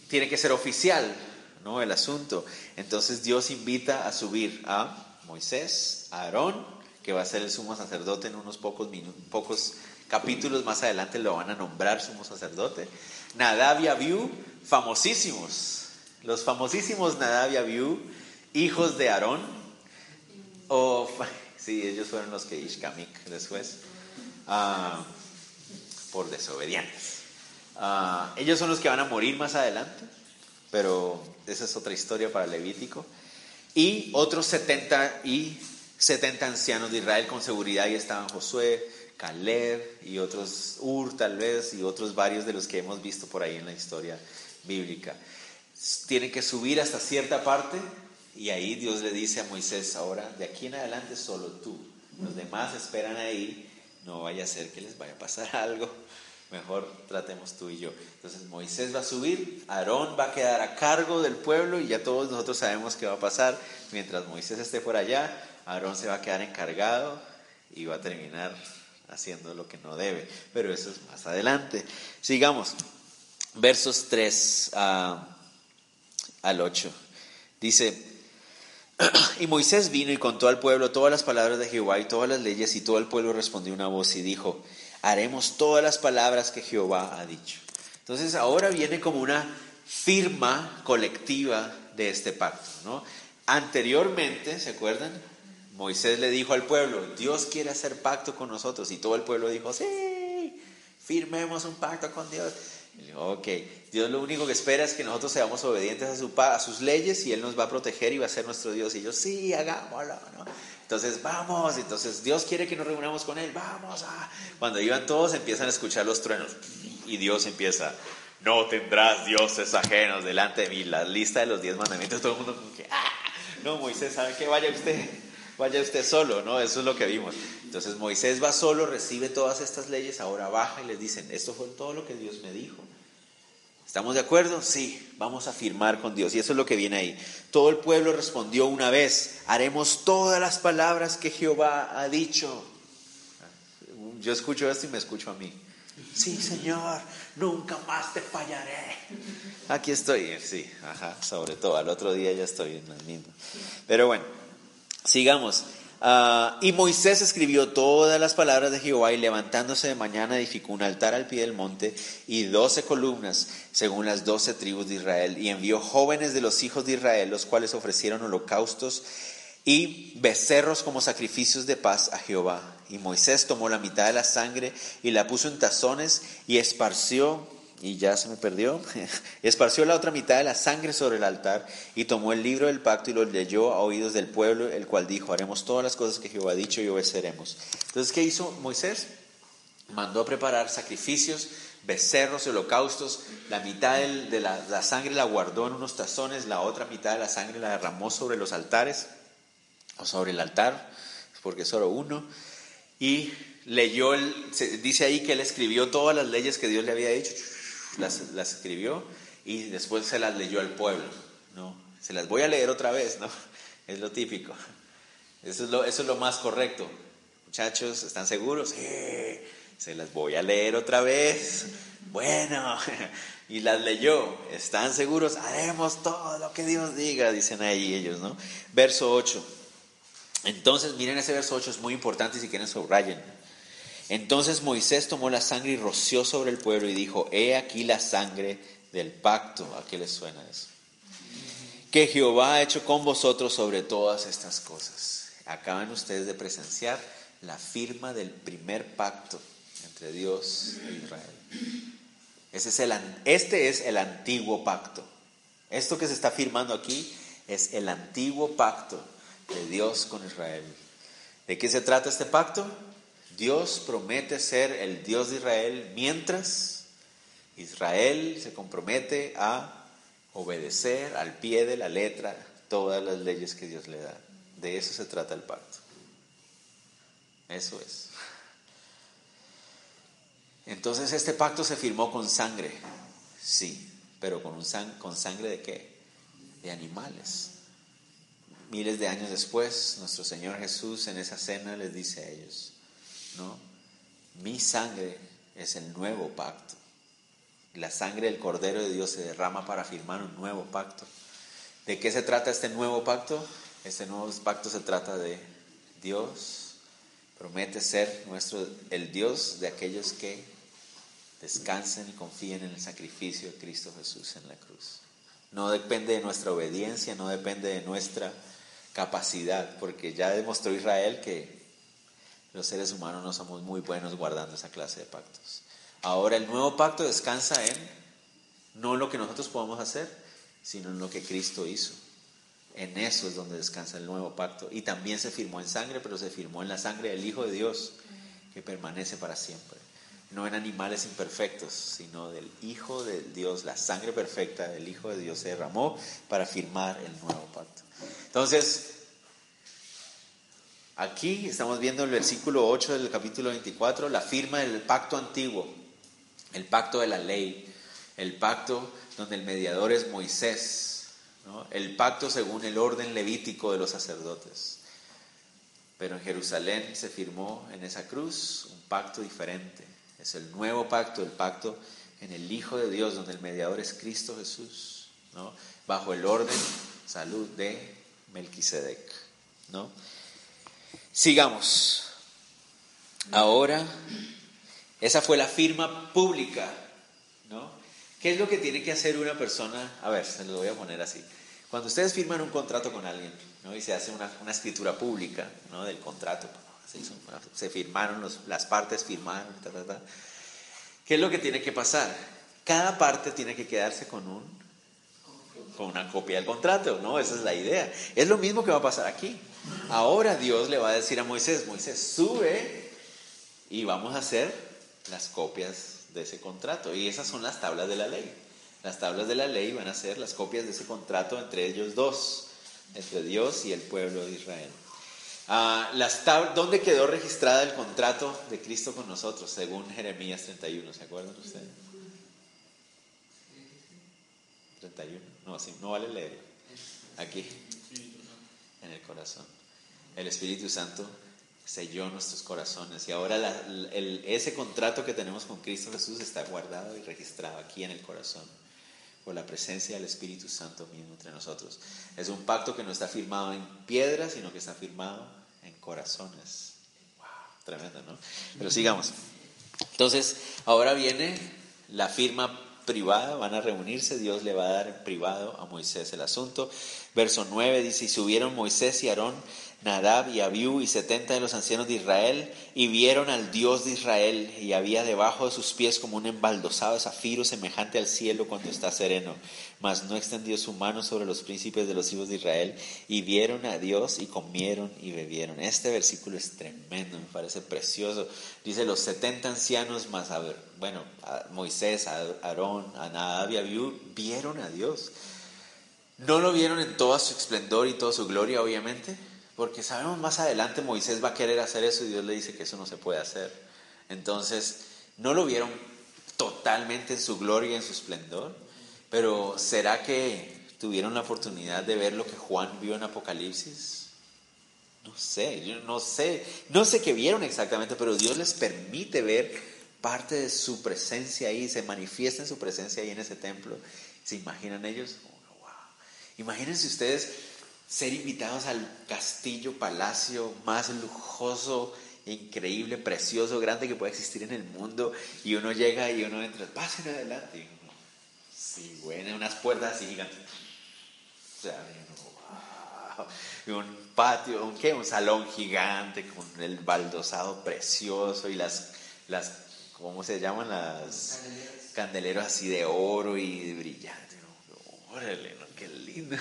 tiene que ser oficial, ¿no? El asunto. Entonces Dios invita a subir a Moisés, a Aarón, que va a ser el sumo sacerdote en unos pocos, pocos capítulos más adelante lo van a nombrar sumo sacerdote. Nadab y Abiú, famosísimos. Los famosísimos Nadab y Abiú, hijos de Aarón. O, sí, ellos fueron los que Ishkamik después. Ah, por desobedientes. Ah, ellos son los que van a morir más adelante, pero esa es otra historia para Levítico. Y otros 70 y 70 ancianos de Israel con seguridad, ahí estaban Josué, Caleb y otros, Ur tal vez, y otros varios de los que hemos visto por ahí en la historia bíblica. Tienen que subir hasta cierta parte y ahí Dios le dice a Moisés, ahora de aquí en adelante solo tú, los demás esperan ahí no vaya a ser que les vaya a pasar algo, mejor tratemos tú y yo. Entonces Moisés va a subir, Aarón va a quedar a cargo del pueblo y ya todos nosotros sabemos qué va a pasar. Mientras Moisés esté por allá, Aarón se va a quedar encargado y va a terminar haciendo lo que no debe. Pero eso es más adelante. Sigamos. Versos 3 al 8. Dice, y Moisés vino y contó al pueblo todas las palabras de Jehová y todas las leyes, y todo el pueblo respondió una voz y dijo, haremos todas las palabras que Jehová ha dicho. Entonces ahora viene como una firma colectiva de este pacto. Anteriormente, ¿se acuerdan? Moisés le dijo al pueblo, Dios quiere hacer pacto con nosotros, y todo el pueblo dijo, sí, firmemos un pacto con Dios. Ok, Dios lo único que espera es que nosotros seamos obedientes a, su, a sus leyes y Él nos va a proteger y va a ser nuestro Dios. Y yo, sí, hagámoslo, ¿no? Entonces, vamos, entonces Dios quiere que nos reunamos con Él, vamos. Ah. Cuando iban todos empiezan a escuchar los truenos y Dios empieza, no tendrás dioses ajenos delante de mí, la lista de los diez mandamientos, todo el mundo como que, ah, no, Moisés, ¿sabe qué? Vaya usted, vaya usted solo, ¿no? Eso es lo que vimos. Entonces Moisés va solo, recibe todas estas leyes, ahora baja y les dicen, esto fue todo lo que Dios me dijo. ¿Estamos de acuerdo? Sí, vamos a firmar con Dios. Y eso es lo que viene ahí. Todo el pueblo respondió una vez, haremos todas las palabras que Jehová ha dicho. Yo escucho esto y me escucho a mí. Sí, Señor, nunca más te fallaré. Aquí estoy, sí, ajá, sobre todo. Al otro día ya estoy en el mismo. Pero bueno, sigamos. Ah, y Moisés escribió todas las palabras de Jehová y levantándose de mañana edificó un altar al pie del monte y doce columnas según las doce tribus de Israel y envió jóvenes de los hijos de Israel los cuales ofrecieron holocaustos y becerros como sacrificios de paz a Jehová. Y Moisés tomó la mitad de la sangre y la puso en tazones y esparció y ya se me perdió, esparció la otra mitad de la sangre sobre el altar y tomó el libro del pacto y lo leyó a oídos del pueblo, el cual dijo, haremos todas las cosas que Jehová ha dicho y obedeceremos. Entonces, ¿qué hizo Moisés? Mandó a preparar sacrificios, becerros, holocaustos, la mitad de la, la sangre la guardó en unos tazones, la otra mitad de la sangre la derramó sobre los altares, o sobre el altar, porque solo uno, y leyó, el, dice ahí que él escribió todas las leyes que Dios le había dicho, las, escribió y después se las leyó al pueblo, ¿no? Se las voy a leer otra vez, ¿no? Es lo típico. Eso es lo, eso es lo más correcto. Muchachos, ¿están seguros? Se las voy a leer otra vez. Bueno, y las leyó. ¿Están seguros? Haremos todo lo que Dios diga, dicen ahí ellos, ¿no? Verso 8. Entonces, miren ese verso 8, es muy importante si quieren subrayen. Entonces Moisés tomó la sangre y roció sobre el pueblo y dijo, he aquí la sangre del pacto. ¿A qué les suena eso? Que Jehová ha hecho con vosotros sobre todas estas cosas. Acaban ustedes de presenciar la firma del primer pacto entre Dios e Israel. Ese es el, este es el antiguo pacto. Esto que se está firmando aquí es el antiguo pacto de Dios con Israel. ¿De qué se trata este pacto? Dios promete ser el Dios de Israel mientras Israel se compromete a obedecer al pie de la letra todas las leyes que Dios le da. De eso se trata el pacto. Eso es. Entonces este pacto se firmó con sangre, sí, pero con, sangre de qué? De animales. Miles de años después, nuestro Señor Jesús en esa cena les dice a ellos, Mi sangre es el nuevo pacto. La sangre del Cordero de Dios se derrama para firmar un nuevo pacto. ¿De qué se trata este nuevo pacto? Este nuevo pacto se trata de Dios promete ser nuestro el Dios de aquellos que descansen y confíen en el sacrificio de Cristo Jesús en la cruz. No depende de nuestra obediencia, no depende de nuestra capacidad, porque ya demostró Israel que los seres humanos no somos muy buenos guardando esa clase de pactos. Ahora el nuevo pacto descansa en no lo que nosotros podemos hacer, sino en lo que Cristo hizo. En eso es donde descansa el nuevo pacto. Y también se firmó en sangre, pero se firmó en la sangre del Hijo de Dios, que permanece para siempre. No en animales imperfectos, sino del Hijo de Dios, la sangre perfecta del Hijo de Dios se derramó para firmar el nuevo pacto. Entonces, Aquí estamos viendo el versículo 8 del capítulo 24, la firma del pacto antiguo, el pacto de la ley, el pacto donde el mediador es Moisés, el pacto según el orden levítico de los sacerdotes. Pero en Jerusalén se firmó en esa cruz un pacto diferente. Es el nuevo pacto, el pacto en el Hijo de Dios, donde el mediador es Cristo Jesús, bajo el orden, salud de Melquisedec. ¿no? Sigamos. Ahora, esa fue la firma pública, ¿no? ¿Qué es lo que tiene que hacer una persona? A ver, se lo voy a poner así. Cuando ustedes firman un contrato con alguien, ¿no? Y se hace una, escritura pública, ¿no? Del contrato, se, firmaron, las partes firmaron, ¿Qué es lo que tiene que pasar? Cada parte tiene que quedarse con un con una copia del contrato, ¿no? Esa es la idea. Es lo mismo que va a pasar aquí. Ahora Dios le va a decir a Moisés, Moisés, sube y vamos a hacer las copias de ese contrato. Y esas son las tablas de la ley. Las tablas de la ley van a ser las copias de ese contrato entre ellos dos, entre Dios y el pueblo de Israel. Ah, ¿Dónde quedó registrada el contrato de Cristo con nosotros, según Jeremías 31? ¿Se acuerdan ustedes? 31. No, así, no vale leer. Aquí en el corazón. El Espíritu Santo selló nuestros corazones y ahora ese contrato que tenemos con Cristo Jesús está guardado y registrado aquí en el corazón por la presencia del Espíritu Santo mismo entre nosotros. Es un pacto que no está firmado en piedra, sino que está firmado en corazones. Wow, tremendo, ¿no? Pero sigamos. Entonces, ahora viene la firma privada, van a reunirse, Dios le va a dar en privado a Moisés el asunto. Verso 9 dice, y subieron Moisés y Aarón Nadab y Abiú y setenta de los ancianos de Israel, y vieron al Dios de Israel, y había debajo de sus pies como un embaldosado zafiro semejante al cielo cuando está sereno. Mas no extendió su mano sobre los príncipes de los hijos de Israel, y vieron a Dios y comieron y bebieron. Este versículo es tremendo, me parece precioso. Dice los setenta ancianos más, a ver, bueno, Moisés, Aarón, Nadab y Abiú, vieron a Dios. No lo vieron en toda su esplendor y toda su gloria, obviamente porque sabemos más adelante Moisés va a querer hacer eso y Dios le dice que eso no se puede hacer. Entonces, no lo vieron totalmente en su gloria y en su esplendor, pero ¿será que tuvieron la oportunidad de ver lo que Juan vio en Apocalipsis? No sé, yo no sé, no sé qué vieron exactamente, pero Dios les permite ver parte de su presencia ahí, se manifiesta en su presencia ahí en ese templo. ¿Se imaginan ellos? Imagínense ustedes ser invitados al castillo, palacio más lujoso, increíble, precioso, grande que puede existir en el mundo, y uno llega y uno entra, pasen adelante. Y uno, sí, bueno, unas puertas así gigantes. O sea, un patio, un, ¿qué? un salón gigante con el baldosado precioso y las, las ¿cómo se llaman? Las candeleros así de oro y brillante. Órale, qué lindo.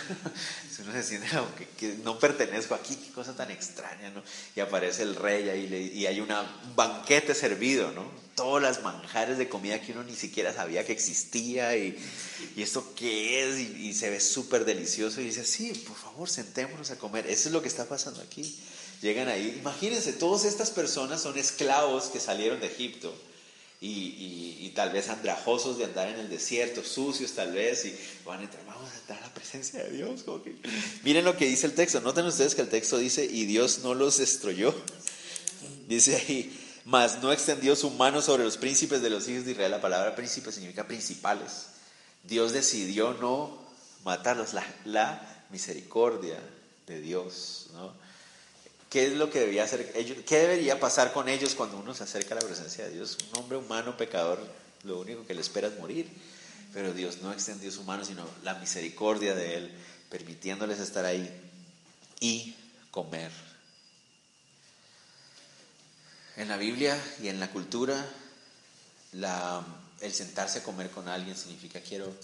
Uno se siente como que, no pertenezco aquí, qué cosa tan extraña, ¿no? Y aparece el rey ahí y hay un banquete servido, ¿no? Todas las manjares de comida que uno ni siquiera sabía que existía y, y esto qué es y, y se ve súper delicioso y dice, sí, por favor, sentémonos a comer. Eso es lo que está pasando aquí. Llegan ahí, imagínense, todas estas personas son esclavos que salieron de Egipto y, tal vez andrajosos de andar en el desierto, sucios tal vez, y van a entrar, vamos a entrar a la presencia de Dios. Miren lo que dice el texto, noten ustedes que el texto dice, y Dios no los destruyó. Dice ahí, mas no extendió su mano sobre los príncipes de los hijos de Israel. La palabra príncipe significa principales. Dios decidió no matarlos, la, la misericordia de Dios, ¿no? ¿Qué es lo que debía hacer ellos? ¿Qué debería pasar con ellos cuando uno se acerca a la presencia de Dios? Un hombre humano, pecador, lo único que le espera es morir. Pero Dios no extendió su mano, sino la misericordia de Él, permitiéndoles estar ahí y comer. En la Biblia y en la cultura, el sentarse a comer con alguien significa quiero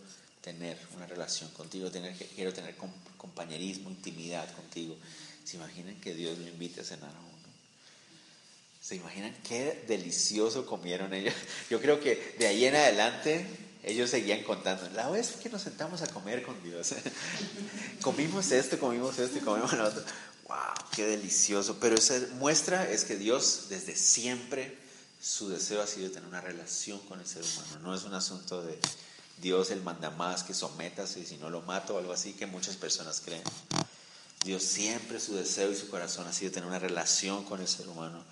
tener una relación contigo, quiero tener compañerismo, intimidad contigo. ¿Se imaginan que Dios lo invite a cenar a uno? ¿Se imaginan qué delicioso comieron ellos? Yo creo que de ahí en adelante ellos seguían contando. La vez que nos sentamos a comer con Dios, comimos esto, comimos esto y comimos lo otro. ¡Wow! ¡Qué delicioso! Pero esa muestra es que Dios desde siempre su deseo ha sido tener una relación con el ser humano. No es un asunto de Dios el manda más que sométase y si no lo mato o algo así que muchas personas creen. Dios siempre su deseo y su corazón ha sido tener una relación con el ser humano,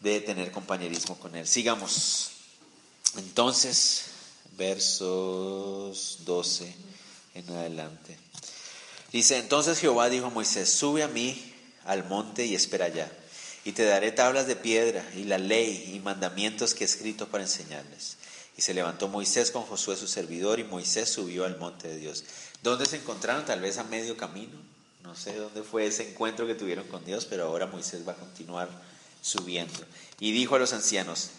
de tener compañerismo con él. Sigamos. Entonces, versos 12 en adelante. Dice, entonces Jehová dijo a Moisés, sube a mí al monte y espera allá, y te daré tablas de piedra y la ley y mandamientos que he escrito para enseñarles. Y se levantó Moisés con Josué su servidor y Moisés subió al monte de Dios. ¿Dónde se encontraron? Tal vez a medio camino. No sé dónde fue ese encuentro que tuvieron con Dios, pero ahora Moisés va a continuar subiendo. Y dijo a los ancianos,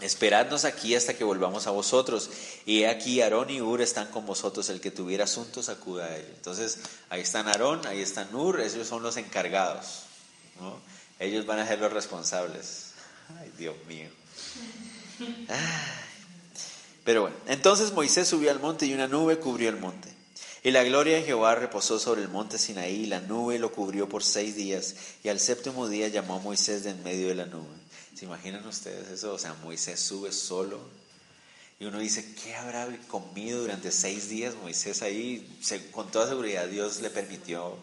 esperadnos aquí hasta que volvamos a vosotros. Y aquí Aarón y Ur están con vosotros, el que tuviera asuntos acuda a él. Entonces, ahí están Aarón, ahí están Ur, ellos son los encargados. Ellos van a ser los responsables. Ay, Dios mío. Pero bueno, entonces Moisés subió al monte y una nube cubrió el monte. Y la gloria de Jehová reposó sobre el monte Sinaí, y la nube lo cubrió por seis días, y al séptimo día llamó a Moisés de en medio de la nube. ¿Se imaginan ustedes eso? O sea, Moisés sube solo, y uno dice, ¿qué habrá comido durante seis días Moisés ahí? Con toda seguridad Dios le permitió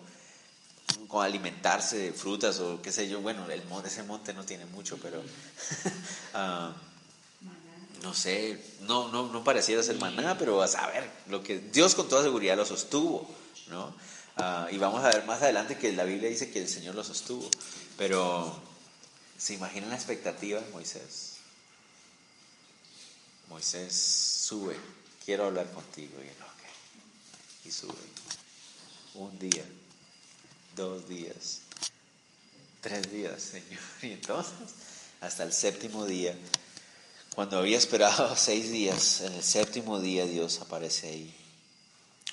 con alimentarse de frutas o qué sé yo. Bueno, el ese monte no tiene mucho, pero ah, no sé, no, no, no pareciera ser maná, pero a saber, lo que Dios con toda seguridad lo sostuvo, ¿no? Ah, y vamos a ver más adelante que la Biblia dice que el Señor lo sostuvo, pero ¿se imaginan la expectativa de Moisés? Moisés sube, quiero hablar contigo. Y, y sube. Un día, dos días, tres días, Señor. Y entonces, hasta el séptimo día, cuando había esperado seis días, en el séptimo día Dios aparece ahí,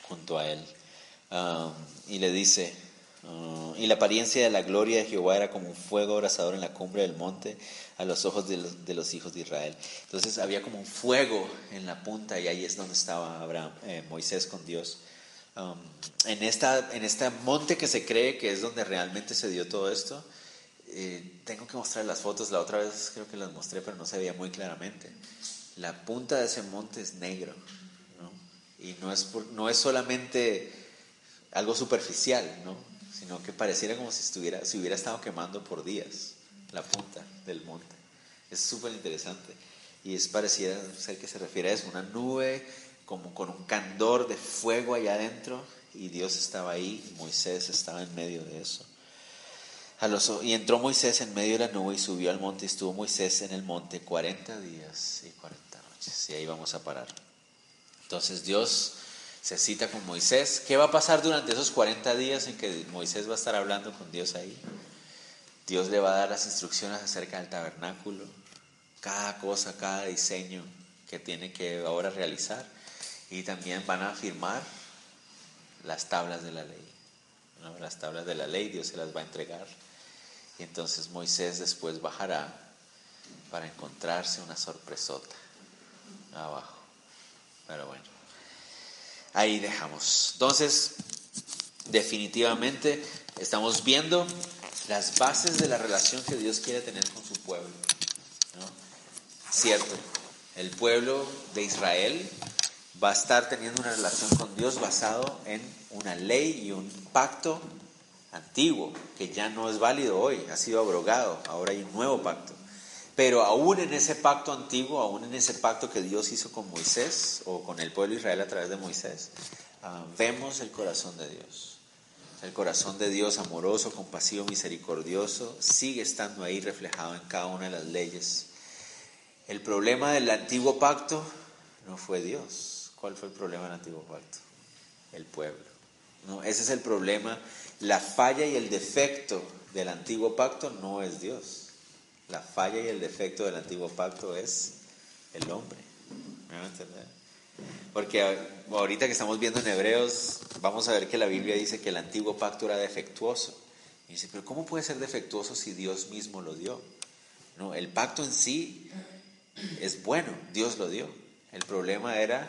junto a él, um, y le dice, uh, y la apariencia de la gloria de Jehová era como un fuego abrasador en la cumbre del monte a los ojos de los, hijos de Israel. Entonces había como un fuego en la punta y ahí es donde estaba Abraham, eh, Moisés con Dios. Um, en, esta, en este monte que se cree que es donde realmente se dio todo esto, eh, tengo que mostrar las fotos, la otra vez creo que las mostré, pero no se veía muy claramente. La punta de ese monte es negro, ¿no? y no es, no es solamente algo superficial, ¿no? sino que pareciera como si, estuviera, si hubiera estado quemando por días la punta del monte. Es súper interesante y es pareciera ser que se refiere a eso, una nube como con un candor de fuego allá adentro y Dios estaba ahí Moisés estaba en medio de eso. Y entró Moisés en medio de la nube y subió al monte y estuvo Moisés en el monte 40 días y 40 noches. Y ahí vamos a parar. Entonces Dios se cita con Moisés. ¿Qué va a pasar durante esos 40 días en que Moisés va a estar hablando con Dios ahí? Dios le va a dar las instrucciones acerca del tabernáculo, cada cosa, cada diseño que tiene que ahora realizar y también van a firmar las tablas de la ley. Las tablas de la ley Dios se las va a entregar. Y entonces Moisés después bajará para encontrarse una sorpresota abajo. Pero bueno, ahí dejamos. Entonces, definitivamente estamos viendo las bases de la relación que Dios quiere tener con su pueblo. Cierto, el pueblo de Israel va a estar teniendo una relación con Dios basado en una ley y un pacto antiguo, que ya no es válido hoy, ha sido abrogado, ahora hay un nuevo pacto. Pero aún en ese pacto antiguo, aún en ese pacto que Dios hizo con Moisés o con el pueblo de Israel a través de Moisés, ah, vemos el corazón de Dios. El corazón de Dios amoroso, compasivo, misericordioso, sigue estando ahí reflejado en cada una de las leyes. El problema del antiguo pacto no fue Dios. ¿Cuál fue el problema del antiguo pacto? El pueblo. No, ese es el problema. La falla y el defecto del antiguo pacto no es Dios. La falla y el defecto del antiguo pacto es el hombre. ¿Me van a entender? Porque ahorita que estamos viendo en Hebreos, vamos a ver que la Biblia dice que el antiguo pacto era defectuoso. Y dice, pero ¿cómo puede ser defectuoso si Dios mismo lo dio? No, el pacto en sí es bueno, Dios lo dio. El problema era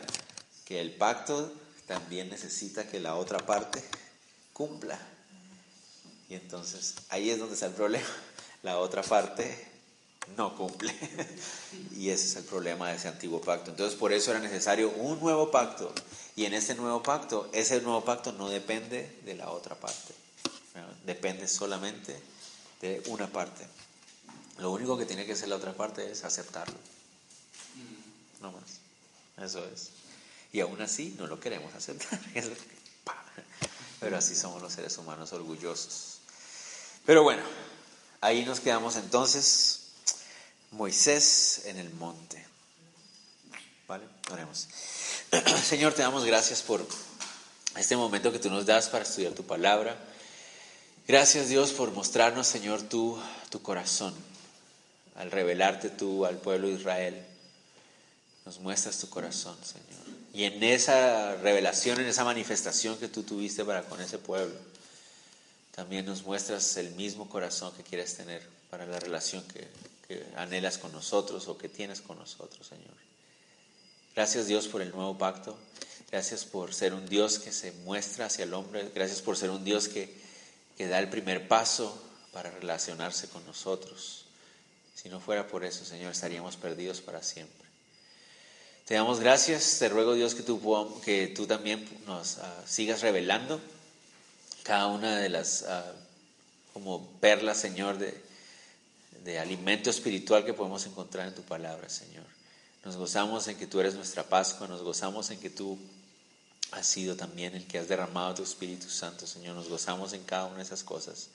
que el pacto también necesita que la otra parte cumpla. Y entonces ahí es donde está el problema. La otra parte no cumple. y ese es el problema de ese antiguo pacto. Entonces por eso era necesario un nuevo pacto. Y en ese nuevo pacto, ese nuevo pacto no depende de la otra parte. Depende solamente de una parte. Lo único que tiene que hacer la otra parte es aceptarlo. No más. Eso es. Y aún así no lo queremos aceptar. Pero así somos los seres humanos orgullosos. Pero bueno, ahí nos quedamos entonces. Moisés en el monte. ¿Vale? Oremos. Señor, te damos gracias por este momento que tú nos das para estudiar tu palabra. Gracias Dios por mostrarnos, Señor, tu, tu corazón. Al revelarte tú al pueblo de Israel, nos muestras tu corazón, Señor. Y en esa revelación, en esa manifestación que tú tuviste para con ese pueblo, también nos muestras el mismo corazón que quieres tener para la relación que, que anhelas con nosotros o que tienes con nosotros, Señor. Gracias Dios por el nuevo pacto. Gracias por ser un Dios que se muestra hacia el hombre. Gracias por ser un Dios que, que da el primer paso para relacionarse con nosotros. Si no fuera por eso, Señor, estaríamos perdidos para siempre. Te damos gracias, te ruego Dios que tú, que tú también nos ah, sigas revelando cada una de las ah, como perlas, Señor, de, de alimento espiritual que podemos encontrar en tu palabra, Señor. Nos gozamos en que tú eres nuestra Pascua, nos gozamos en que tú has sido también el que has derramado tu Espíritu Santo, Señor. Nos gozamos en cada una de esas cosas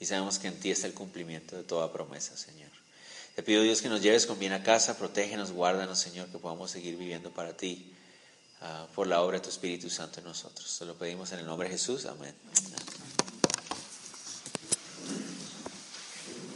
y sabemos que en ti está el cumplimiento de toda promesa, Señor. Te pido, Dios, que nos lleves con bien a casa, protégenos, guárdanos, Señor, que podamos seguir viviendo para ti, ah, por la obra de tu Espíritu Santo en nosotros. Te lo pedimos en el nombre de Jesús. Amén.